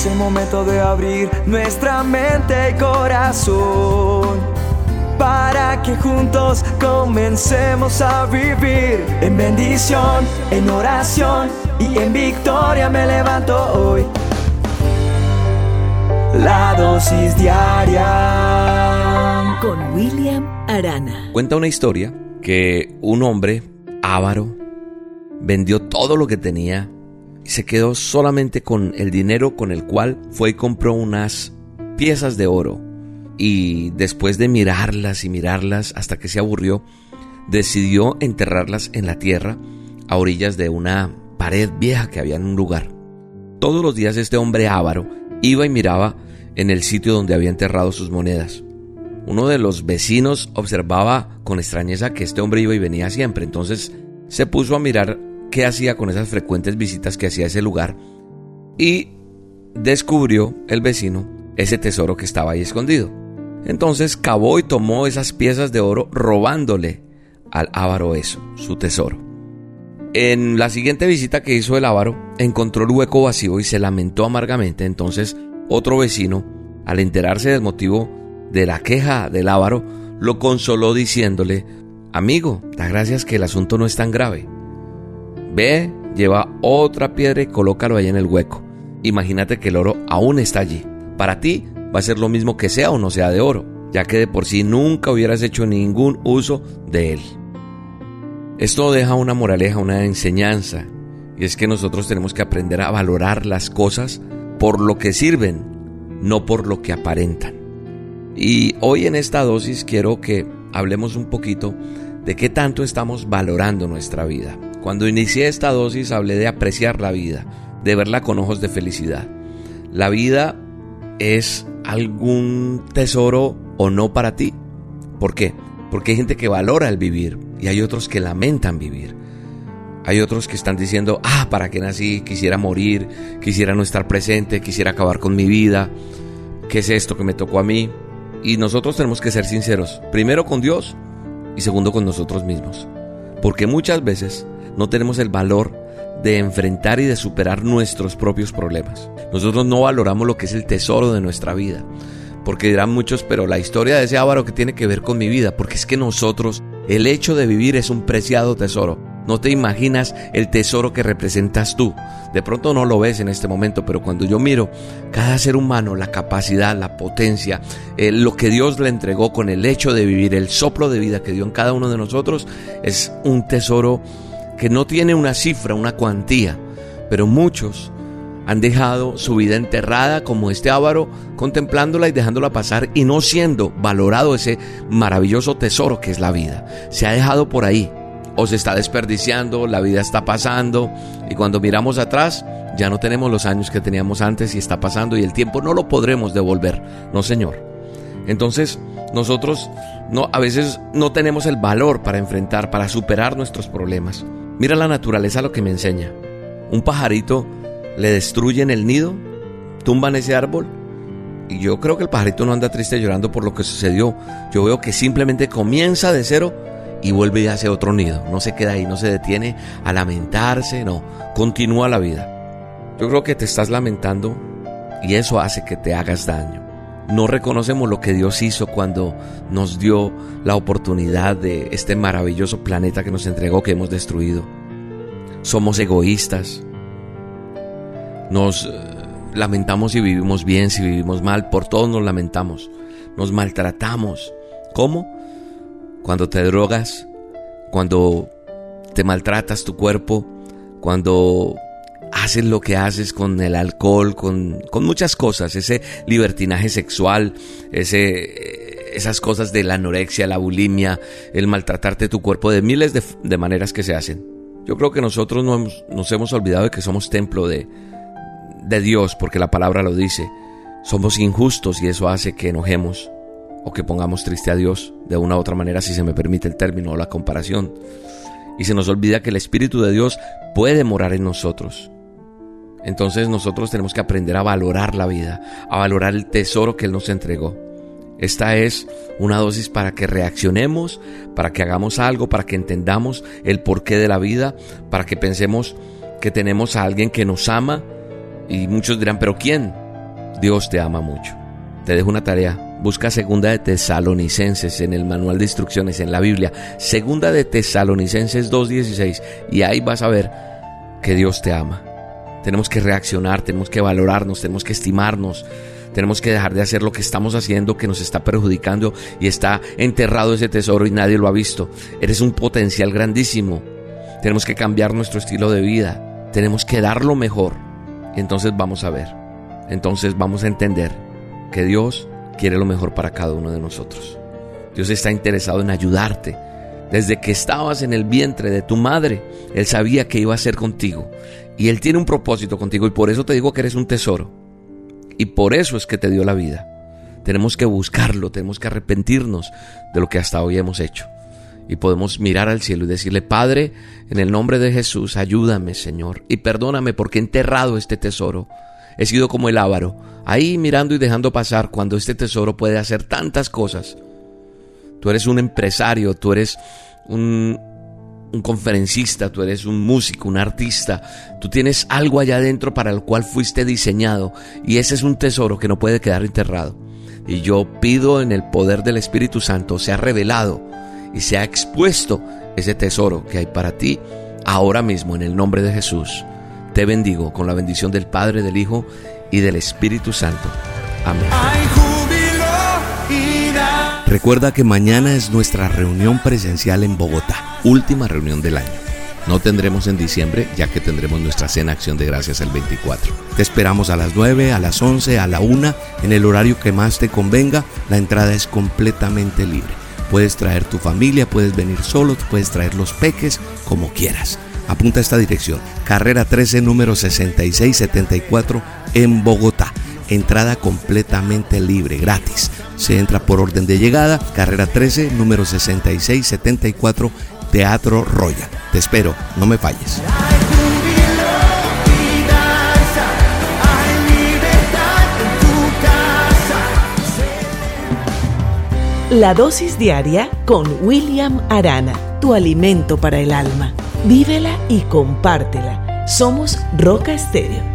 Es el momento de abrir nuestra mente y corazón para que juntos comencemos a vivir en bendición, en oración y en victoria me levanto hoy. La dosis diaria con William Arana. Cuenta una historia que un hombre avaro vendió todo lo que tenía se quedó solamente con el dinero con el cual fue y compró unas piezas de oro. Y después de mirarlas y mirarlas hasta que se aburrió, decidió enterrarlas en la tierra a orillas de una pared vieja que había en un lugar. Todos los días este hombre avaro iba y miraba en el sitio donde había enterrado sus monedas. Uno de los vecinos observaba con extrañeza que este hombre iba y venía siempre, entonces se puso a mirar qué hacía con esas frecuentes visitas que hacía a ese lugar y descubrió el vecino ese tesoro que estaba ahí escondido. Entonces cavó y tomó esas piezas de oro robándole al avaro eso, su tesoro. En la siguiente visita que hizo el avaro, encontró el hueco vacío y se lamentó amargamente. Entonces otro vecino, al enterarse del motivo de la queja del avaro, lo consoló diciéndole, Amigo, da gracias que el asunto no es tan grave. Ve, lleva otra piedra y colócalo ahí en el hueco. Imagínate que el oro aún está allí. Para ti va a ser lo mismo que sea o no sea de oro, ya que de por sí nunca hubieras hecho ningún uso de él. Esto deja una moraleja, una enseñanza, y es que nosotros tenemos que aprender a valorar las cosas por lo que sirven, no por lo que aparentan. Y hoy en esta dosis quiero que hablemos un poquito de qué tanto estamos valorando nuestra vida. Cuando inicié esta dosis hablé de apreciar la vida, de verla con ojos de felicidad. La vida es algún tesoro o no para ti. ¿Por qué? Porque hay gente que valora el vivir y hay otros que lamentan vivir. Hay otros que están diciendo, ah, ¿para qué nací? Quisiera morir, quisiera no estar presente, quisiera acabar con mi vida. ¿Qué es esto que me tocó a mí? Y nosotros tenemos que ser sinceros, primero con Dios y segundo con nosotros mismos. Porque muchas veces no tenemos el valor de enfrentar y de superar nuestros propios problemas. Nosotros no valoramos lo que es el tesoro de nuestra vida. Porque dirán muchos, pero la historia de ese avaro que tiene que ver con mi vida, porque es que nosotros, el hecho de vivir es un preciado tesoro. No te imaginas el tesoro que representas tú. De pronto no lo ves en este momento, pero cuando yo miro cada ser humano, la capacidad, la potencia, eh, lo que Dios le entregó con el hecho de vivir, el soplo de vida que dio en cada uno de nosotros, es un tesoro que no tiene una cifra, una cuantía, pero muchos han dejado su vida enterrada como este avaro, contemplándola y dejándola pasar y no siendo valorado ese maravilloso tesoro que es la vida. Se ha dejado por ahí, o se está desperdiciando, la vida está pasando y cuando miramos atrás ya no tenemos los años que teníamos antes y está pasando y el tiempo no lo podremos devolver, no señor. Entonces, nosotros no a veces no tenemos el valor para enfrentar, para superar nuestros problemas. Mira la naturaleza lo que me enseña. Un pajarito le destruyen el nido, tumban ese árbol y yo creo que el pajarito no anda triste llorando por lo que sucedió. Yo veo que simplemente comienza de cero y vuelve y hace otro nido. No se queda ahí, no se detiene a lamentarse, no, continúa la vida. Yo creo que te estás lamentando y eso hace que te hagas daño. No reconocemos lo que Dios hizo cuando nos dio la oportunidad de este maravilloso planeta que nos entregó, que hemos destruido. Somos egoístas. Nos eh, lamentamos si vivimos bien, si vivimos mal, por todos nos lamentamos. Nos maltratamos. ¿Cómo? cuando te drogas, cuando te maltratas tu cuerpo, cuando haces lo que haces con el alcohol, con, muchas cosas, ese libertinaje sexual, ese, esas cosas de la anorexia, la bulimia, el maltratarte tu cuerpo, de miles de, maneras que se hacen. Yo creo que nosotros nos, nos hemos olvidado de que somos templo de, de Dios, porque la palabra lo dice. Somos injustos y eso hace que enojemos o que pongamos triste a Dios de una u otra manera, si se me permite el término o la comparación. Y se nos olvida que el Espíritu de Dios puede morar en nosotros. Entonces nosotros tenemos que aprender a valorar la vida, a valorar el tesoro que Él nos entregó. Esta es una dosis para que reaccionemos, para que hagamos algo, para que entendamos el porqué de la vida, para que pensemos que tenemos a alguien que nos ama. Y muchos dirán, pero ¿quién? Dios te ama mucho. Te dejo una tarea. Busca Segunda de Tesalonicenses en el manual de instrucciones en la Biblia. Segunda de Tesalonicenses 2.16. Y ahí vas a ver que Dios te ama. Tenemos que reaccionar, tenemos que valorarnos, tenemos que estimarnos. Tenemos que dejar de hacer lo que estamos haciendo que nos está perjudicando y está enterrado ese tesoro y nadie lo ha visto. Eres un potencial grandísimo. Tenemos que cambiar nuestro estilo de vida. Tenemos que dar lo mejor. Entonces vamos a ver. Entonces vamos a entender que Dios quiere lo mejor para cada uno de nosotros. Dios está interesado en ayudarte. Desde que estabas en el vientre de tu madre, Él sabía que iba a ser contigo. Y Él tiene un propósito contigo y por eso te digo que eres un tesoro. Y por eso es que te dio la vida. Tenemos que buscarlo, tenemos que arrepentirnos de lo que hasta hoy hemos hecho. Y podemos mirar al cielo y decirle, Padre, en el nombre de Jesús, ayúdame, Señor, y perdóname porque he enterrado este tesoro He sido como el ávaro, ahí mirando y dejando pasar cuando este tesoro puede hacer tantas cosas. Tú eres un empresario, tú eres un, un conferencista, tú eres un músico, un artista, tú tienes algo allá adentro para el cual fuiste diseñado y ese es un tesoro que no puede quedar enterrado. Y yo pido en el poder del Espíritu Santo se ha revelado y se ha expuesto ese tesoro que hay para ti ahora mismo en el nombre de Jesús. Te bendigo con la bendición del Padre, del Hijo y del Espíritu Santo. Amén. Recuerda que mañana es nuestra reunión presencial en Bogotá, última reunión del año. No tendremos en diciembre, ya que tendremos nuestra cena Acción de Gracias el 24. Te esperamos a las 9, a las 11, a la 1, en el horario que más te convenga. La entrada es completamente libre. Puedes traer tu familia, puedes venir solo, puedes traer los peques, como quieras. Apunta esta dirección, carrera 13, número 6674 en Bogotá. Entrada completamente libre, gratis. Se entra por orden de llegada, carrera 13, número 6674, Teatro Royal. Te espero, no me falles. La dosis diaria con William Arana, tu alimento para el alma. Vívela y compártela. Somos Roca Estéreo